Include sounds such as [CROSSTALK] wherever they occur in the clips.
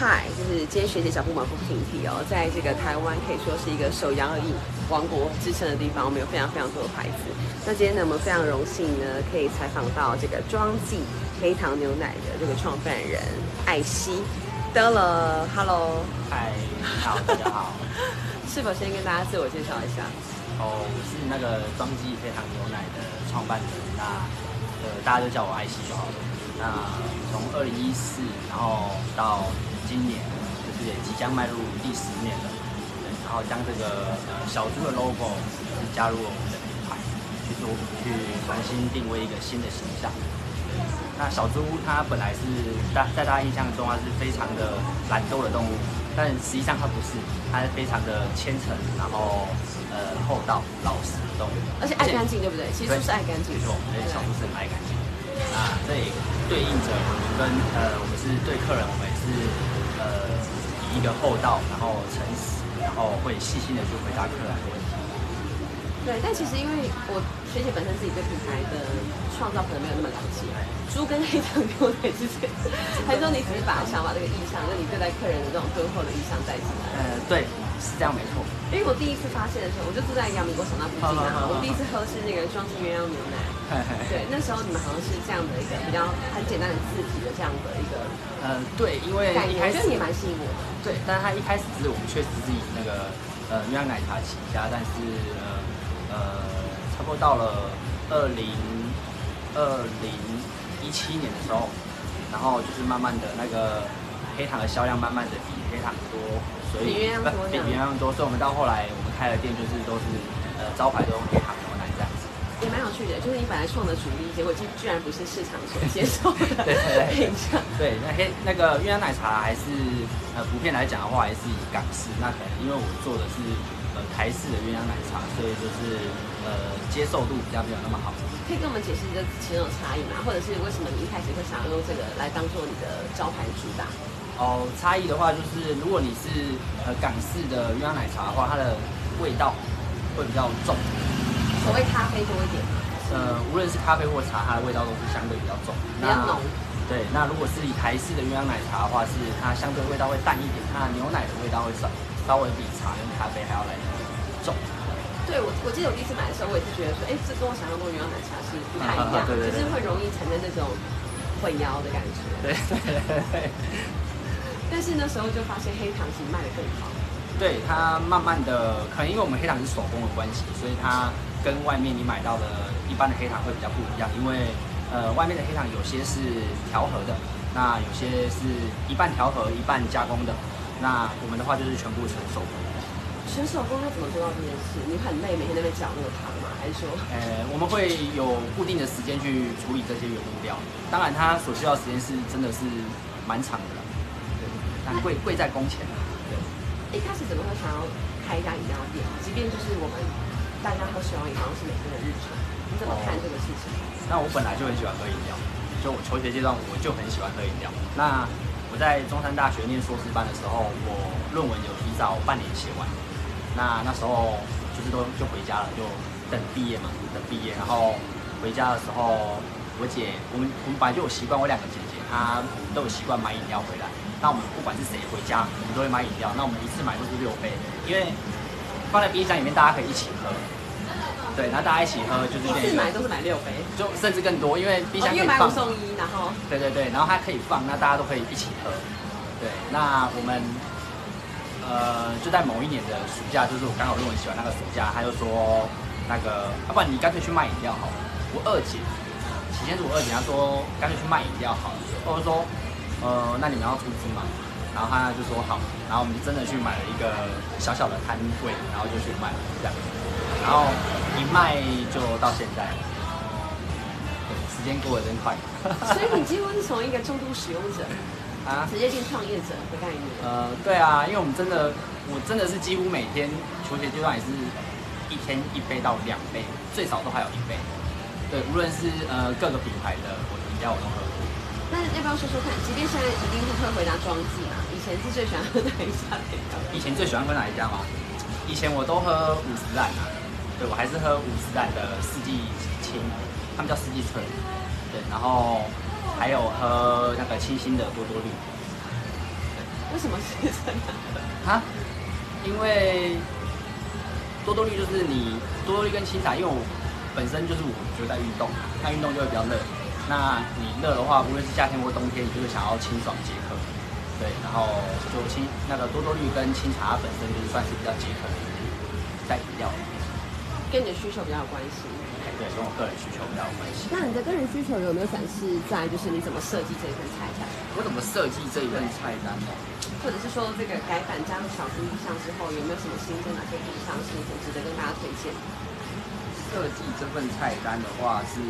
嗨，就是今天学姐小布马不停蹄哦，在这个台湾可以说是一个手摇饮王国之称的地方，我们有非常非常多的牌子。那今天呢，我们非常荣幸呢，可以采访到这个庄记黑糖牛奶的这个创办人艾希。得了，Hello，嗨，你好，大家好。[LAUGHS] 是否先跟大家自我介绍一下？哦，我是那个庄记黑糖牛奶的创办人，那呃，大家就叫我艾希就好了。那从二零一四，然后到今年，就是也即将迈入第十年了。对，然后将这个呃小猪的 logo 加入了我们的品牌，去做去重新定位一个新的形象。那小猪它本来是大在大家印象中它是非常的懒惰的动物，但实际上它不是，它是非常的虔诚，然后呃厚道老实的动物，而且爱干净，对不对？其实是爱干净。没错，而且小猪是很爱干净。那，这也对应着我们跟呃我们是对客人，我们也是呃以一个厚道，然后诚实，然后会细心的去回答客人的问题。对，但其实因为我学姐本身自己对品牌的创造可能没有那么了解，猪跟黑糖牛奶之间，还是说你只是把想把这个意向，就你对待客人的这种敦厚的意向带进来？呃，对，是这样没错。因为我第一次发现的时候，我就住在阳明国小那附近啊，我第一次喝是那个双星鸳鸯牛奶。对，那时候你们好像是这样的一个比较很简单的字体的这样的一个。呃，对，因为一开始也蛮吸引我的。对，但是它一开始是我们确实是以那个呃鸳鸯奶茶起家，但是呃。呃，差不多到了二零二零一七年的时候，然后就是慢慢的那个黑糖的销量慢慢的比黑糖多，所以比鸳鸯多，比鸳鸯多，所以我们到后来我们开了店，就是都是呃招牌都用黑糖牛奶这样子。也蛮有趣的，就是你本来创的主力，结果居居然不是市场所接受的对对对，对，[LAUGHS] 那黑那个鸳鸯奶茶还是呃普遍来讲的话，还是以港式，那可能因为我做的是。台式的鸳鸯奶茶，所以就是呃接受度比较没有那么好。可以跟我们解释这其中的差异吗？或者是为什么你一开始会想要用这个来当做你的招牌主打？哦，差异的话就是，如果你是呃港式的鸳鸯奶茶的话，它的味道会比较重，所谓咖啡多一点。呃，无论是咖啡或茶，它的味道都是相对比较重，比较浓。对，那如果是以台式的鸳鸯奶茶的话，是它相对味道会淡一点，它牛奶的味道会少。稍微比茶跟咖啡还要来重。对我，我记得我第一次买的时候，我也是觉得说，哎，这跟我想象中的鸳鸯奶茶是不太一样，[LAUGHS] 就是会容易产生那种混淆的感觉。对对对。但是那时候就发现黑糖其实卖的更好。对它慢慢的，可能因为我们黑糖是手工的关系，所以它跟外面你买到的一般的黑糖会比较不一样。因为呃，外面的黑糖有些是调和的，那有些是一半调和一半加工的。那我们的话就是全部纯手工，纯手工要怎么做到这件事？你很累，每天都在那边搅那个糖吗？还是说？呃，我们会有固定的时间去处理这些原物料，当然它所需要时间是真的是蛮长的了，对，但贵贵在工钱对。一开始怎么会想要开一家饮料店？即便就是我们大家喝水好像是每天的日常，你怎么看这个事情？那我本来就很喜欢喝饮料，就我求学阶段我就很喜欢喝饮料，那。我在中山大学念硕士班的时候，我论文有提早半年写完。那那时候就是都就回家了，就等毕业嘛，等毕业。然后回家的时候，我姐我们我们本来就有习惯，我两个姐姐她都有习惯买饮料回来。那我们不管是谁回家，我们都会买饮料。那我们一次买都是六杯，因为放在冰箱里面，大家可以一起喝。对，然后大家一起喝，就是一次买都是买六杯，就甚至更多，因为冰箱可以放。买五送一，然后。对对对，然后它可以放，那大家都可以一起喝。对，那我们呃就在某一年的暑假，就是我刚好论文写完那个暑假，他就说那个，要不然你干脆去卖饮料好了。我二姐，起先是我二姐，她说干脆去卖饮料好了。或者说，呃，那你们要出资吗？然后他就说好，然后我们就真的去买了一个小小的摊位，然后就去卖这样。然后一卖就到现在，时间过得真快。[LAUGHS] 所以你几乎是从一个重度使用者啊，直接进创业者的概念。呃，对啊，因为我们真的，我真的是几乎每天求学阶段也是一天一杯到两杯，最少都还有一杯。对，无论是呃各个品牌的我饮料我都喝过。那要不要说说看？即便现在一定会回答庄记嘛？以前是最喜欢喝哪一家？以前最喜欢喝哪一家吗？以前我都喝五十兰啊。对，我还是喝五十代的四季青，他们叫四季春。对，然后还有喝那个清新的多多绿。为什么是这样？啊，因为多多绿就是你多多绿跟清茶，因为我本身就是我就在运动，那运动就会比较热。那你热的话，无论是夏天或冬天，你就是想要清爽解渴，对，然后就清那个多多绿跟清茶本身就是算是比较解渴的在饮料，跟你的需求比较有关系。对，跟我个人需求比较有关系。那你的个人需求有没有展示在就是你怎么设计这一份菜单？我怎么设计这一份菜单呢？或者是说这个改版加入小猪意象之后，有没有什么新增哪些地方是很值得跟大家推荐？设计这份菜单的话，是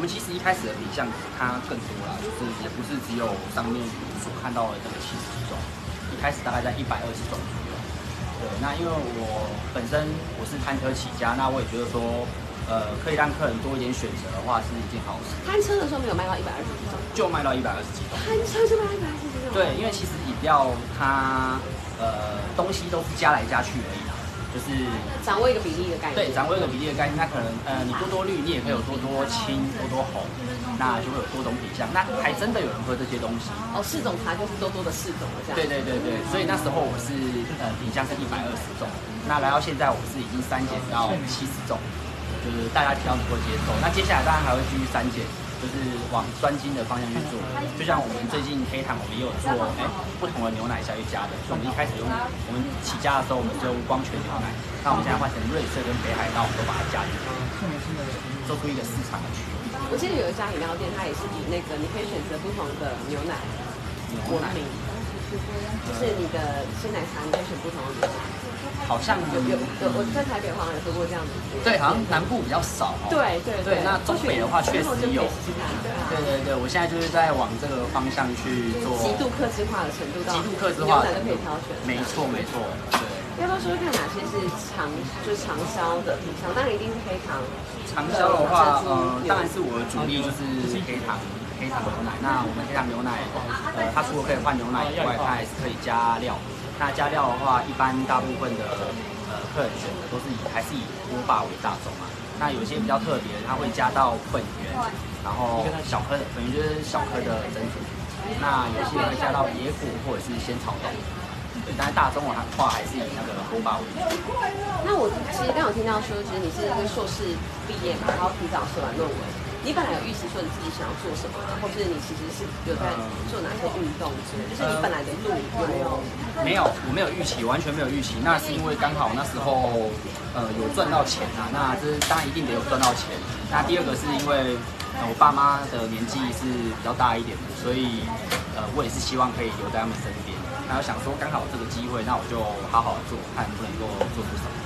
我们其实一开始的品相它更多啦，就是也不是只有上面所看到的这个七十几种，一开始大概在一百二十种左右。对，那因为我本身我是摊车起家，那我也觉得说。呃，可以让客人多一点选择的话，是一件好事。摊车的时候没有卖到一百二十几种，就卖到一百二十几种。摊车就卖一百二十几种。对，因为其实饮料它呃东西都是加来加去而已啦，就是掌握一个比例的概念。对，掌握一个比例的概念，那可能呃你多多绿，你也可以有多多青、多多红，那就会有多种品相。那还真的有人喝这些东西。哦，四种茶就是多多的四种了，这样。对对对对，所以那时候我是呃品相是一百二十种，那来到现在我是已经删减到七十种。就是大家比较能够接受，那接下来当然还会继续删减，就是往专精的方向去做。就像我们最近黑糖，我们也有做哎不同的牛奶下去加的。所以我们一开始用我们起家的时候，我们就用光泉牛奶，那我们现在换成瑞穗跟北海道，我们都把它加进去，做出一个市场的区别。我记得有一家饮料店，它也是以那个你可以选择不同的牛奶闻名，就是你的鲜奶茶，你可以选不同的牛奶。好像有有有，我在台北好像有喝过这样子。对，好像南部比较少。对对对，那中北的话确实有。对对对，我现在就是在往这个方向去做。极度克制化的程度到极度克制化，牛奶都可以挑选。没错没错，对。要不要说说看哪些是长就是长销的品相？当然一定是黑糖。长销的话，呃，当然是我的主力就是黑糖黑糖牛奶。那我们黑糖牛奶，呃，它除了可以换牛奶以外，它还是可以加料。那加料的话，一般大部分的呃客人选的都是以还是以锅巴为大众嘛。那有些比较特别的，它会加到粉圆，然后小颗的粉圆就是小颗的珍珠。那有些会加到野果或者是仙草冻。对，但是大众的话还是以那个锅巴为主。那我其实刚有听到说，其实你是一个硕士毕业嘛，然后提早写完论文。你本来有预期说你自己想要做什么，或是你其实是有在做哪些运动之类，就是你本来的路有没有？没有，我没有预期，完全没有预期。那是因为刚好那时候呃有赚到钱啊，那这当然一定得有赚到钱。那第二个是因为呃我爸妈的年纪是比较大一点的，所以呃我也是希望可以留在他们身边。那我想说刚好这个机会，那我就好好做，看能不能够做出什么。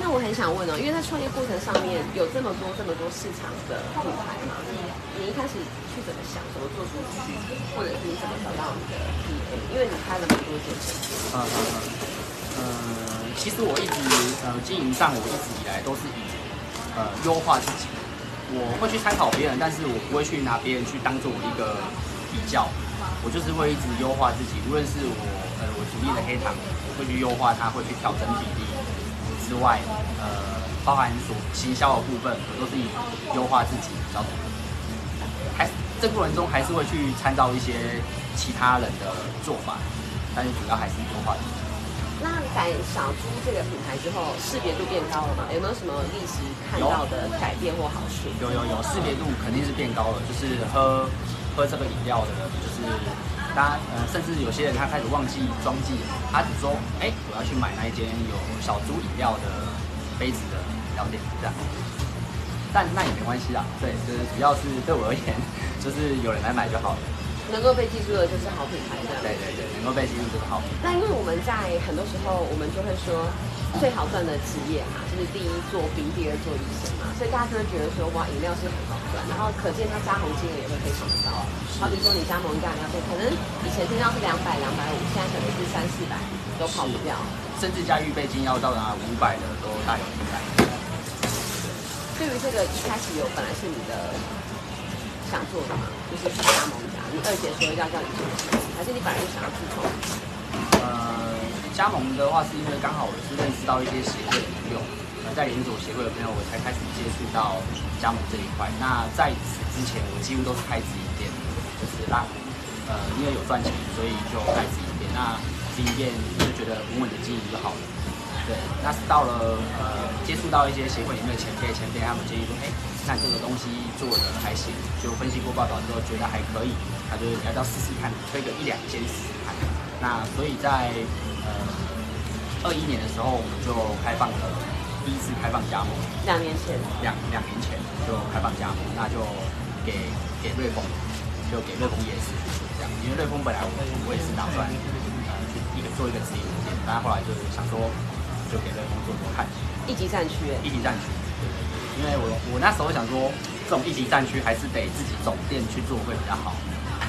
那我很想问哦，因为在创业过程上面有这么多这么多市场的品牌嘛，你你一开始去怎么想，怎么做出去，或者是你怎么找到你的 TA？因为你开了蛮多间店。嗯嗯嗯。其实我一直呃经营上，我一直以来都是以呃优化自己。我会去参考别人，但是我不会去拿别人去当做我一个比较。我就是会一直优化自己，无论是我呃我主力的黑糖，我会去优化它，会去调整比例。之外，呃，包含所行销的部分，我都是以优化自己，然后还这过程中还是会去参照一些其他人的做法，但是主要还是优化自己。那改小猪这个品牌之后，识别度变高了吗？有没有什么历史看到的改变或好处？有有有，识别度肯定是变高了，就是喝喝这个饮料的，就是。他呃，甚至有些人他开始忘记装记，他只说，哎，我要去买那一间有小猪饮料的杯子的饮料店，这样。但那也没关系啊，对，就是主要是对我而言，就是有人来买就好了。能够被记住的就是好品牌，这样。对对对，能够被记住就是好品牌。那因为我们在很多时候，我们就会说。最好赚的职业嘛，就是第一做兵，第二做医生嘛，所以大家真的觉得说，哇，饮料是很好赚，然后可见它加盟金额也会非常高。好比说你加盟一家饮料店，可能以前听到是两百、两百五，现在可能是三四百，都跑不掉。甚至加预备金要到达五百的都大有人在。对于这个一开始有本来是你的想做的嘛，就是去加盟一家，你二姐说要叫你做，还是你本来就想要自创？加盟的话，是因为刚好我是认识到一些协会的朋友，呃，在连锁协会的朋友，我才开始接触到加盟这一块。那在此之前，我几乎都是开直营店，就是让呃，因为有赚钱，所以就开直营店。那直营店就觉得稳稳的经营就好了。对，那是到了呃接触到一些协会里面的前辈，前辈他们建议说，哎，看这个东西做的还行，就分析过报道之后觉得还可以，他就要要试试看，推个一两间试试看。那所以在呃二一年的时候，我们就开放了第一次开放加盟，两年前，两两年前就开放加盟，那就给给瑞丰，就给瑞丰也是这样，因为瑞丰本来我我也是打算呃去一个做一个直营店，但后来就是想说就给瑞丰做做看，一级战区，一级战区，对对对，因为我我那时候想说这种一级战区还是得自己总店去做会比较好，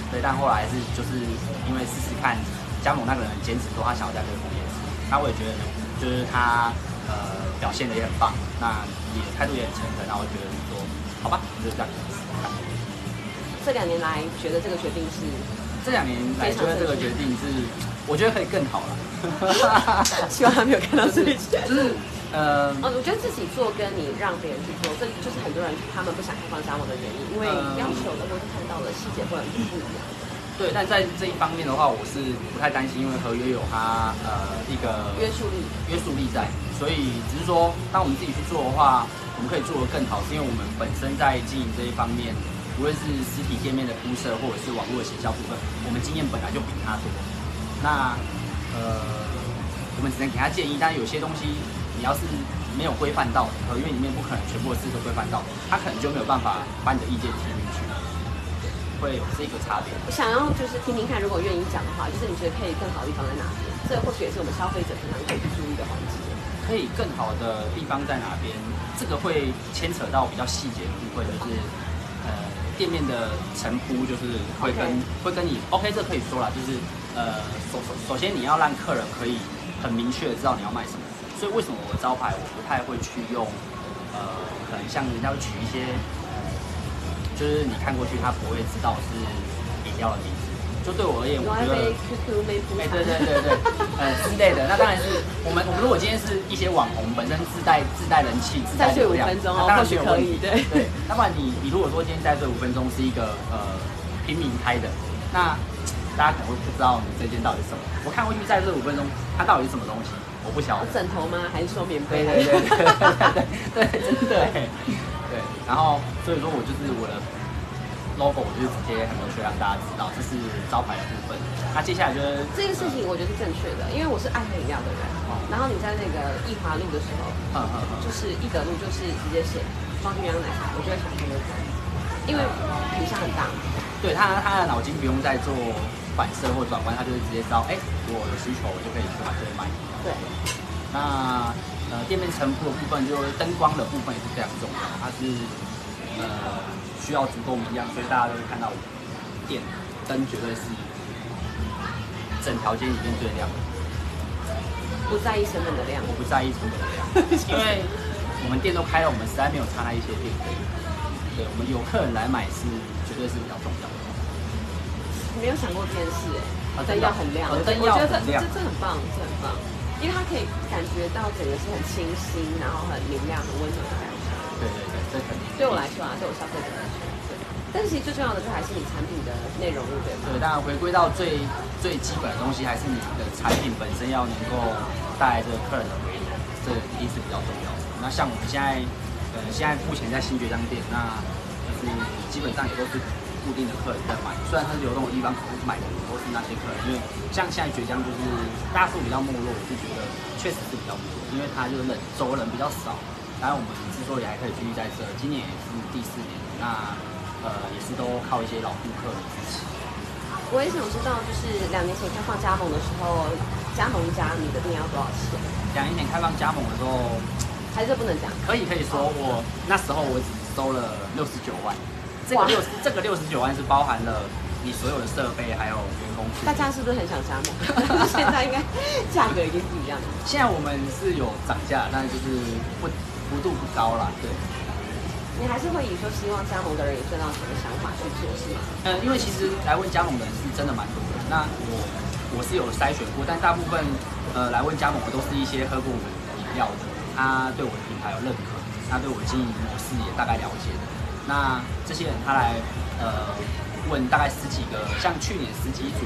对，但后来是就是因为试试看加盟那个人坚持说他想要在瑞丰夜市，那我也觉得，就是他呃表现的也很棒，那也态度也很诚恳，那我觉得说好吧，就这样。这两年来觉得这个决定是，这两年来觉得这个决定是，我觉得可以更好了。[LAUGHS] 希望他没有看到这一集。[LAUGHS] 就是呃，哦，我觉得自己做跟你让别人去做，这就是很多人他们不想开放加盟的原因，因为要求的或是看到的细节会很不一样。对，但在这一方面的话，我是不太担心，因为合约有它呃一个约束力，约束力在，所以只是说，当我们自己去做的话，我们可以做得更好，是因为我们本身在经营这一方面，无论是实体店面的铺设，或者是网络的行销部分，我们经验本来就比他多。那呃，我们只能给他建议，但有些东西你要是没有规范到，合约里面不可能全部的事都规范到，他可能就没有办法把你的意见听进去，对，会有这个差别。我想要就是听听看，如果愿意讲的话，就是你觉得可以更好的地方在哪边？这或许也是我们消费者平常可以去注意的环节。可以更好的地方在哪边？这个会牵扯到比较细节的部分，就是呃店面的陈铺，就是会跟会跟你 OK，这可以说了，就是呃首首首先你要让客人可以很明确的知道你要卖什么，所以为什么我招牌我不太会去用呃可能像人家会取一些呃就是你看过去他不会知道是饮料的名字，就对我而言，我觉得哎，对对对对，呃之类的。那当然是我们我们如果今天是一些网红本身自带自带人气、自带再睡五分钟当然或许没有问题。可以对对，那不然你你如果说今天在睡五分钟是一个呃平民开的，那大家可能会不知道你这间到底是什么。我看过去在睡五分钟，它到底是什么东西，我不晓得。枕头吗？还是说棉被？对对对对对对，真的对对。然后所以说我就是我的 logo，我就直接很明确让大家知道这是招牌的部分。那接下来就是这件事情我觉得是正确的，因为我是爱喝饮料的人。然后你在那个益华路的时候，嗯嗯嗯就是益德路，就是直接写双鸳鸯奶茶，我就会想喝因为品相很大嘛。对他他的脑筋不用再做反射或转弯，他就会直接知道，哎、我有需求，我就可以去买这里买。对，那呃店面陈铺的部分，就是灯光的部分也是非常重要，它是呃需要足够明亮，所以大家都会看到我店灯绝对是整条街里面最亮的。不在意成本的量我。不在意成本的量，[LAUGHS] 因为 [LAUGHS] 我们店都开了，我们实在没有差那一些店费。对，我们有客人来买是绝对是比较重要的。没有想过这件事哎、啊灯要很亮，灯要很亮这这很棒，这很棒，因为它可以感觉到整个是很清新，然后很明亮、很温暖的感觉。对对对，这肯定。对我来说啊，对我消费者来说，对。但是其实最重要的就还是你产品的内容物，对吧？对，当然回归到最最基本的东西，还是你的产品本身要能够带来这个客人的回流，这一定是比较重要的。那像我们现在，呃，现在目前在新爵江店，那就是基本上也都是固定的客人在买，虽然它是流动的地方，可是买的也都是那些客人。因为像现在绝江就是大数比较没落，我就觉得确实是比较没落，因为它就是人走的人比较少。然后我们之所以还可以继续在这，今年也是第四年，那呃也是都靠一些老顾客的支持。我也想知道，就是两年前开放加盟的时候，加盟一家你的店要多少钱？两年前开放加盟的时候，还是不能讲？可以可以说我那时候我只收了六十九万，这个哇六这个六十九万是包含了你所有的设备还有员工。大家是不是很想加盟？[LAUGHS] 现在应该价格已经不一样了。现在我们是有涨价，但就是不幅度不高啦，对。你还是会以说希望加盟的人有赚到钱的想法去做，是吗？嗯，因为其实来问加盟的人是真的蛮多的。那我我是有筛选过，但大部分呃来问加盟的都是一些喝过我们饮料的，他对我的品牌有认可，他对我的经营模式也大概了解的。那这些人他来呃问大概十几个，像去年十几组，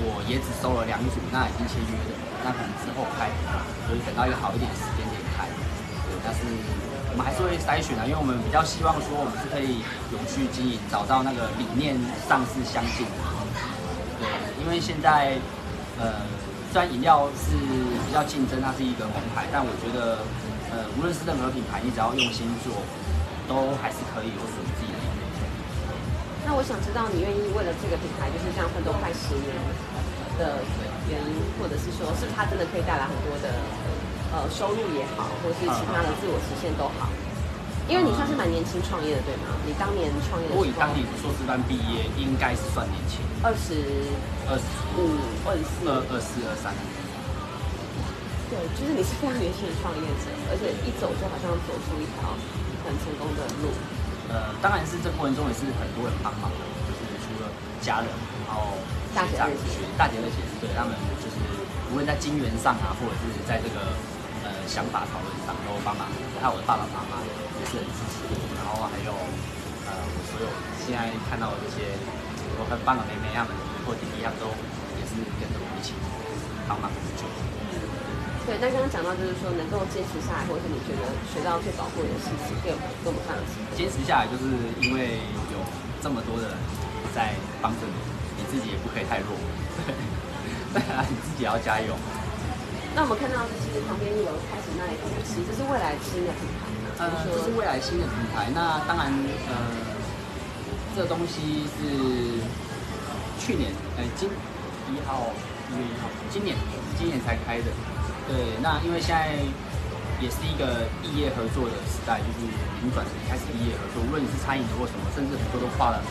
我也只收了两组，那已经签约的，那可能之后开，所以等到一个好一点的时间点开。对，但是我们还是会筛选啊，因为我们比较希望说我们是可以永续经营，找到那个理念上是相近的。对，因为现在呃，虽然饮料是比较竞争，它是一个红牌，但我觉得呃，无论是任何品牌，你只要用心做，都还是可以有属于自己的。那我想知道你愿意为了这个品牌，就是这样奋斗快十年的原因，或者是说，是不是它真的可以带来很多的呃收入也好，或者是其他的自我实现都好？因为你算是蛮年轻创业的，对吗？你当年创业的时候，我以当年硕士班毕业，应该是算年轻，二十二十五、二十四，二二四二三。对，就是你是非常年轻的创业者，而且一走就好像走出一条很成功的路。呃，当然是这过程中也是很多人帮忙的，就是除了家人，然后大姐二姐学大姐二姐，对他们就是无论在金源上啊，或者是在这个呃想法讨论上都帮忙，还有我的爸爸妈妈也是很支持，然后还有呃我所有现在看到的这些我很棒的妹妹他们或弟弟他们都也是跟着我一起帮忙成就。对，但刚刚讲到就是说能够坚持下来，或者是你觉得学到最宝贵的事情，跟跟我们分享。坚持下来，就是因为有这么多的人在帮着你，你自己也不可以太弱。[LAUGHS] 对啊，你自己也要加油。那我们看到其实旁边有开始卖东西，这是未来新的品牌吗？呃，这是未来新的品牌。那当然，呃，这东西是去年，呃，今一号一月一号，今年今年才开的。对，那因为现在也是一个异业合作的时代，就是已经转成开始异业合作。无论你是餐饮的或什么，甚至很多都跨了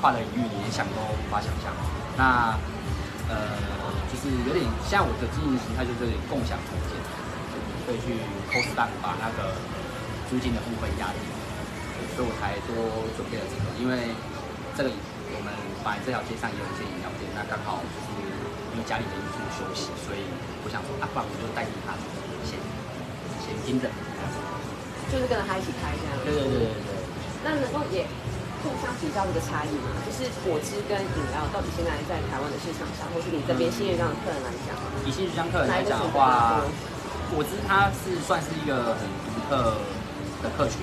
跨了领域，你连想都无法想象。那呃，就是有点像我的经营形态，就是共享空间，可以去 cost down 把那个租金的部分压低，所以我才多准备了这个。因为这个我们本来这条街上也有一些饮料店，那刚好就是因为家里的因素休息，所以我想说啊，不然我就代替他先先盯着。就是跟着他一起开这样。对对对对对。那能够也互相比较这个差异吗？就是果汁跟饮料到底现在在台湾的市场上，或是你这边新月江的客人来讲，以新月江客人来讲的话，果汁它是算是一个很独特的客群，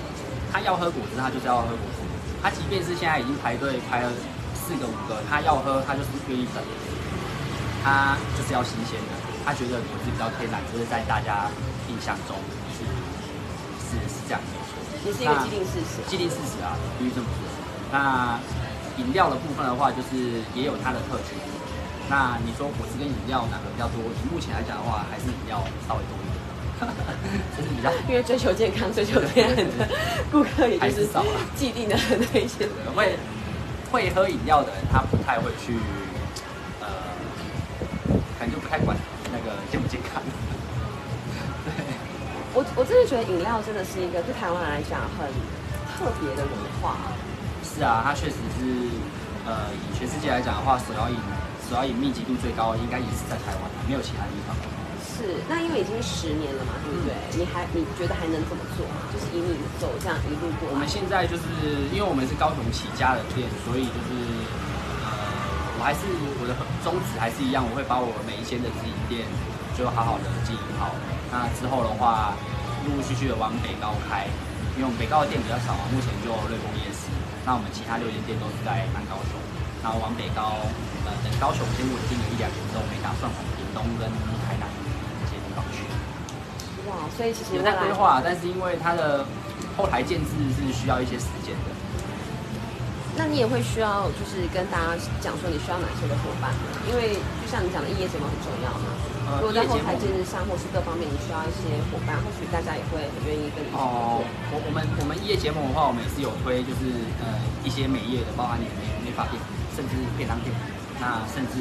他要喝果汁，他就是要喝果汁。他即便是现在已经排队排了四个五个，他要喝，他就是愿意等。他就是要新鲜的，他觉得果汁比较天然，就是在大家印象中是是是这样没错。也是一个既定事实。既定事实啊，必须这么说。那饮料的部分的话，就是也有它的特质。那你说果汁跟饮料哪个比较多？以目前来讲的话，还是饮料稍微多一点。[LAUGHS] 就是比较，因为追求健康、追求天然的顾客也就是少了既定的那些。会会喝饮料的人，他不太会去太管那个健不健康。[LAUGHS] 对，我我真的觉得饮料真的是一个对台湾人来讲很特别的文化。是啊，它确实是呃，以全世界来讲的话，手摇饮手摇饮密集度最高，应该也是在台湾，没有其他地方。是，那因为已经十年了嘛，对不对？你还你觉得还能怎么做吗？就是以你走这样一路过来。我们现在就是因为我们是高雄起家的店，所以就是呃，我还是我的宗旨还是一样，我会把我每一间的自营店就好好的经营好。那之后的话，陆陆续续的往北高开，因为我们北高的店比较少嘛，目前就瑞丰夜市。那我们其他六间店都是在南高雄，然后往北高，呃，等高雄先稳定了一两年之后，我们打算往屏东跟台南这些地方去。哇，所以其实有在规划，但是因为它的后台建制是需要一些时间的。那你也会需要就是跟大家讲说你需要哪些的伙伴吗？因为就像你讲的，异业结盟很重要嘛。如果在后台建制上或是各方面你需要一些伙伴，或许大家也会很愿意跟你哦。我我们我们业结盟的话，我们也是有推就是呃一些美业的，包含你的美美发店，甚至便当店，那甚至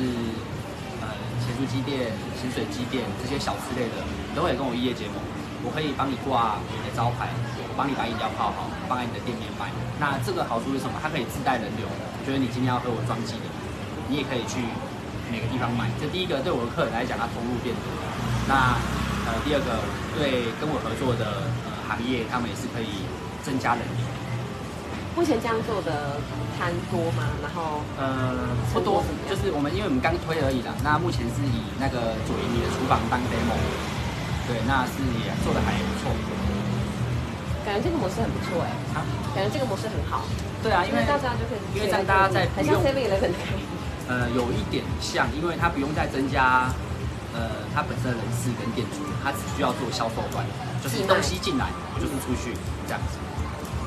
呃咸酥鸡店、咸水鸡店这些小吃类的，都会跟我夜结盟。我可以帮你挂你的招牌，我帮你把饮料泡好，放在你的店面卖。那这个好处是什么？它可以自带人流，觉得你今天要喝我装机的，你也可以去每个地方买。这第一个对我的客人来讲，他投入变多。那呃第二个对跟我合作的呃行业，他们也是可以增加人流。目前这样做的摊多吗？然后呃，不多，就是我们因为我们刚推而已啦。那目前是以那个左营里的厨房当 demo，对，那是也做的还不错。感觉这个模式很不错哎，啊，感觉这个模式很好。对啊，因为大家就可以，因为这样大家在很像 Seven Eleven 的呃，有一点像，因为它不用再增加，呃，它本身的人事跟店主，它只需要做销售端，就是东西进来就是出去这样子。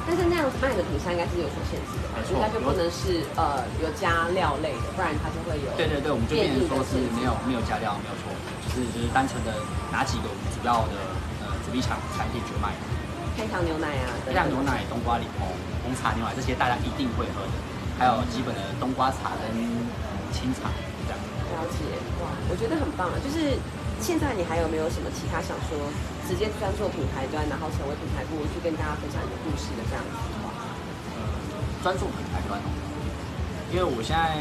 但是那样子卖的品相应该是有所限制的，应该就不能是呃有加料类的，不然它就会有。对对对，我们就变成说是没有没有加料，没有错，就是就是单纯的拿几个主要的呃主力厂产品去卖。黑糖牛奶啊，黑糖牛奶、冬瓜柠檬、红茶牛奶这些大家一定会喝的，还有基本的冬瓜茶跟清茶这样。了解哇，我觉得很棒啊！就是现在你还有没有什么其他想说，直接专做品牌端，然后成为品牌部去跟大家分享你的故事的这样子的话？呃，专做品牌端哦。因为我现在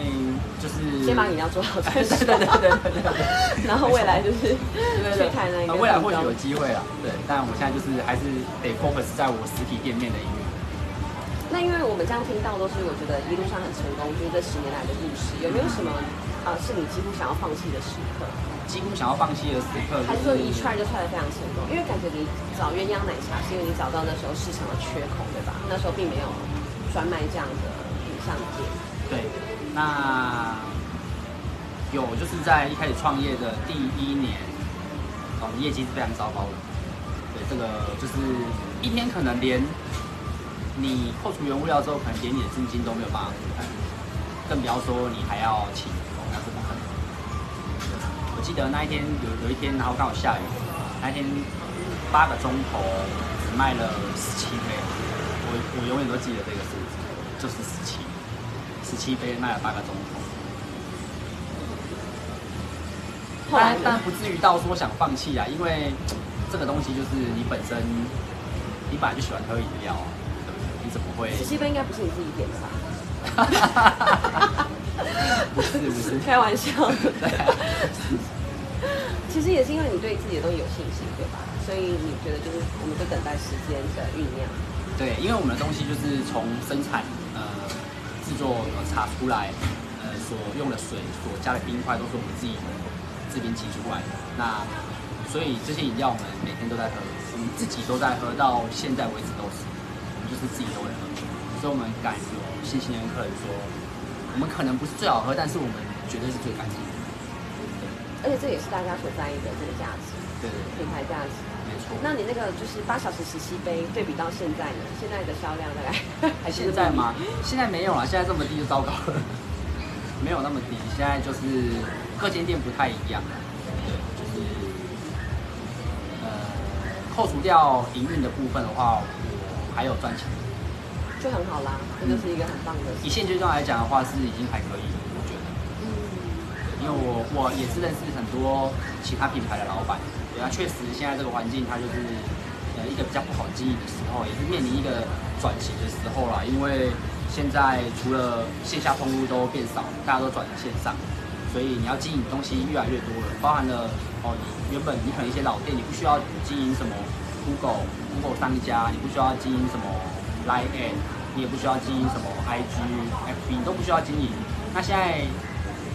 就是先把饮料做好，[LAUGHS] 对对对对对对。然后未来就是去看那个，未来或许有机会了，对。但我现在就是还是得 focus 在我实体店面的营运。那因为我们这样听到都是我觉得一路上很成功，就是这十年来的故事，有没有什么呃是你几乎想要放弃的时刻？几乎想要放弃的时刻，还是说一踹就踹的非常成功？因为感觉你找鸳鸯奶茶是因为你找到那时候市场的缺口，对吧？那时候并没有专卖这样的品相店。对，那有就是在一开始创业的第一年，哦，业绩是非常糟糕的。对，这个就是一天可能连你扣除原物料之后，可能连你的资金都没有办法负担，更不要说你还要请员工，那是不可能。我记得那一天有有一天，然后刚好下雨，那天八个钟头只卖了十七杯，我我永远都记得这个数字，就是十七。十七杯卖了八个钟头，但但不至于到说想放弃啊，因为这个东西就是你本身，你本来就喜欢喝饮料，对不对？你怎么会？十七杯应该不是你自己点的吧？[LAUGHS] 不是不是，开玩笑。[LAUGHS] 其实也是因为你对自己的东西有信心，对吧？所以你觉得就是我们就等待时间的酝酿。对，因为我们的东西就是从生产。制作茶出来，呃，所用的水、所加的冰块都是我们自己这边挤出来的。那所以这些饮料我们每天都在喝，我们自己都在喝，到现在为止都是，我们就是自己都会喝。所以我们敢有信心跟客人说，我们可能不是最好喝，但是我们绝对是最干净的。而且这也是大家所在意的这个价值，对品牌价值。那你那个就是八小时十七杯，对比到现在呢？现在的销量大概 [LAUGHS] 还现在吗？现在没有了，现在这么低就糟糕了。[LAUGHS] 没有那么低，现在就是各间店不太一样。对，就是呃，扣除掉营运的部分的话，我还有赚钱，就很好啦。这就是一个很棒的。以现阶段来讲的话，是已经还可以，我觉得。嗯。因为我我也是认识很多其他品牌的老板。对啊确实，现在这个环境它就是呃一个比较不好经营的时候，也是面临一个转型的时候啦。因为现在除了线下通路都变少，大家都转成线上，所以你要经营的东西越来越多了，包含了哦，你原本你可能一些老店，你不需要经营什么 Google Google 商家，你不需要经营什么 Line，你也不需要经营什么 IG FB，你都不需要经营。那现在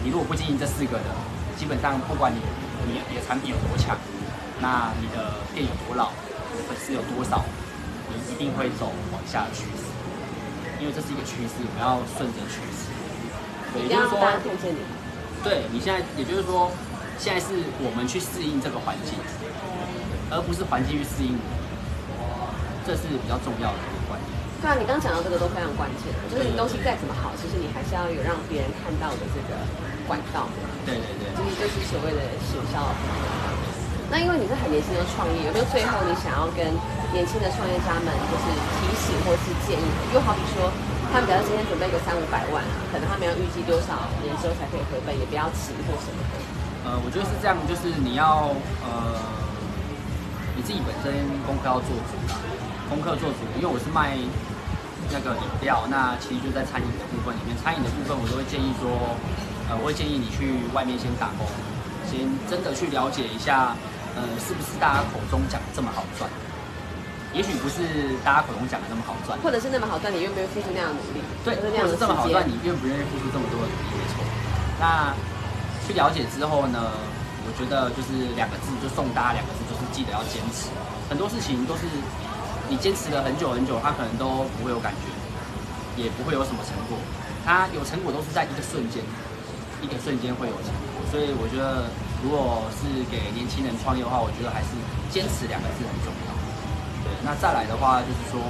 你如果不经营这四个的，基本上不管你你的产品有多强。那你的店有多老，粉丝有多少，你一定会走往下的趋势，因为这是一个趋势，我们要顺着趋势。对，也就是说，对你现在，也就是说，现在是我们去适应这个环境，而不是环境去适应我，这是比较重要的一个观念。对啊，你刚讲到这个都非常关键，就是你东西再怎么好，其实你还是要有让别人看到的这个管道。对对对，就是就是所谓的行销。那因为你是很年轻的创业，有没有最后你想要跟年轻的创业家们就是提醒或是建议？就好比说，他们假如今天准备个三五百万，可能他们要预计多少年之后才可以回本，也不要急或什么的。呃，我觉得是这样，就是你要呃，你自己本身功课要做足啦，功课做足。因为我是卖那个饮料，那其实就在餐饮的部分里面，餐饮的部分我都会建议说，呃，我会建议你去外面先打工，先真的去了解一下。呃，是不是大家口中讲的这么好赚？也许不是大家口中讲的那么好赚，或者是那么好赚，你愿不愿意付出那样的努力？对，或者或者那样的这么好赚，你愿不愿意付出这么多的努力？没错。那去了解之后呢，我觉得就是两个字，就送大家两个字，就是记得要坚持。很多事情都是你坚持了很久很久，它可能都不会有感觉，也不会有什么成果。它有成果都是在一个瞬间，一个瞬间会有成果。所以我觉得，如果是给年轻人创业的话，我觉得还是坚持两个字很重要。对，那再来的话就是说，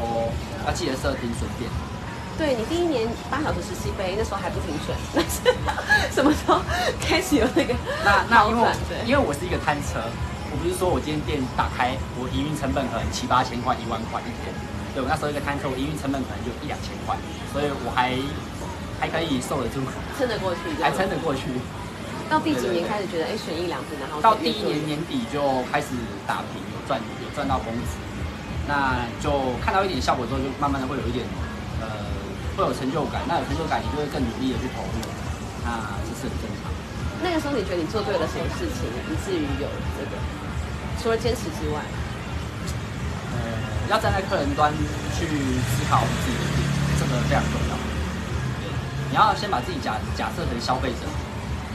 要记得设停损点。对你第一年八小时十七杯，那时候还不停损，[LAUGHS] 但是什么时候开始有那个那那因为因为我是一个摊车，我不是说我今天店打开，我营运成本可能七八千块、一万块一天。对我那时候一个摊车，我营运成本可能就一两千块，所以我还还可以受得住，撑得过去，还撑得过去。到第几年开始觉得哎选一两瓶，然后到第一年年底就开始打平，有赚有赚到工资，那就看到一点效果之后，就慢慢的会有一点呃会有成就感，那有成就感，你就会更努力的去投入，那这是很正常。那个时候你觉得你做对了什么事情，以至于有这个除了坚持之外，呃，要站在客人端去思考自己的店，这个非常重要。对，你要先把自己假假设成消费者，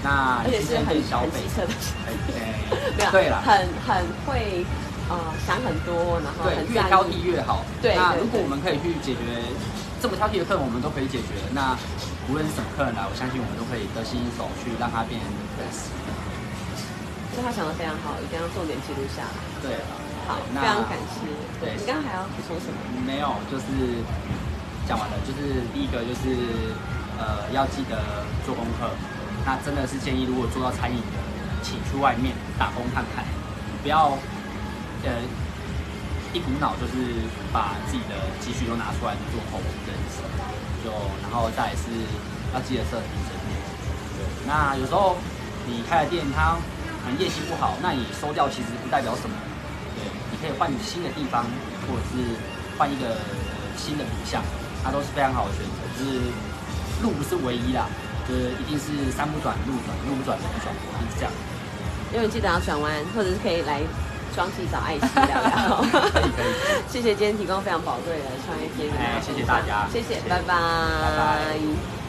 那而且是很去消费很机。车的，哎对啦，很很会呃想很多，然后对越挑剔。越好。对对对那如果我们可以去解决这么挑剔的客人，我们都可以解决，那无论是什么客人来，我相信我们都可以得心应手去让他变成 best。所以他想的非常好，一定要重点记录下来。对，好，那非常感谢。对你刚刚还要补充什么？没有，就是讲完了，就是第一个就是呃要记得做功课。那真的是建议，如果做到餐饮的，请去外面打工看看，不要呃一股脑就是把自己的积蓄都拿出来做投资。就然后再是要记得设停损点。那有时候你开了店，它可能业绩不好，那你收掉其实不代表什么。对，你可以换新的地方，或者是换一个新的品相，它都是非常好的选择。就是路不是唯一啦，就是一定是山不转路转，路不转人转，一定是这样。因为记得要转弯，或者是可以来双溪找艾希聊聊。可以可以。[LAUGHS] 谢谢今天提供非常宝贵的创业经验。哎谢谢大家谢谢，谢谢拜拜，拜拜。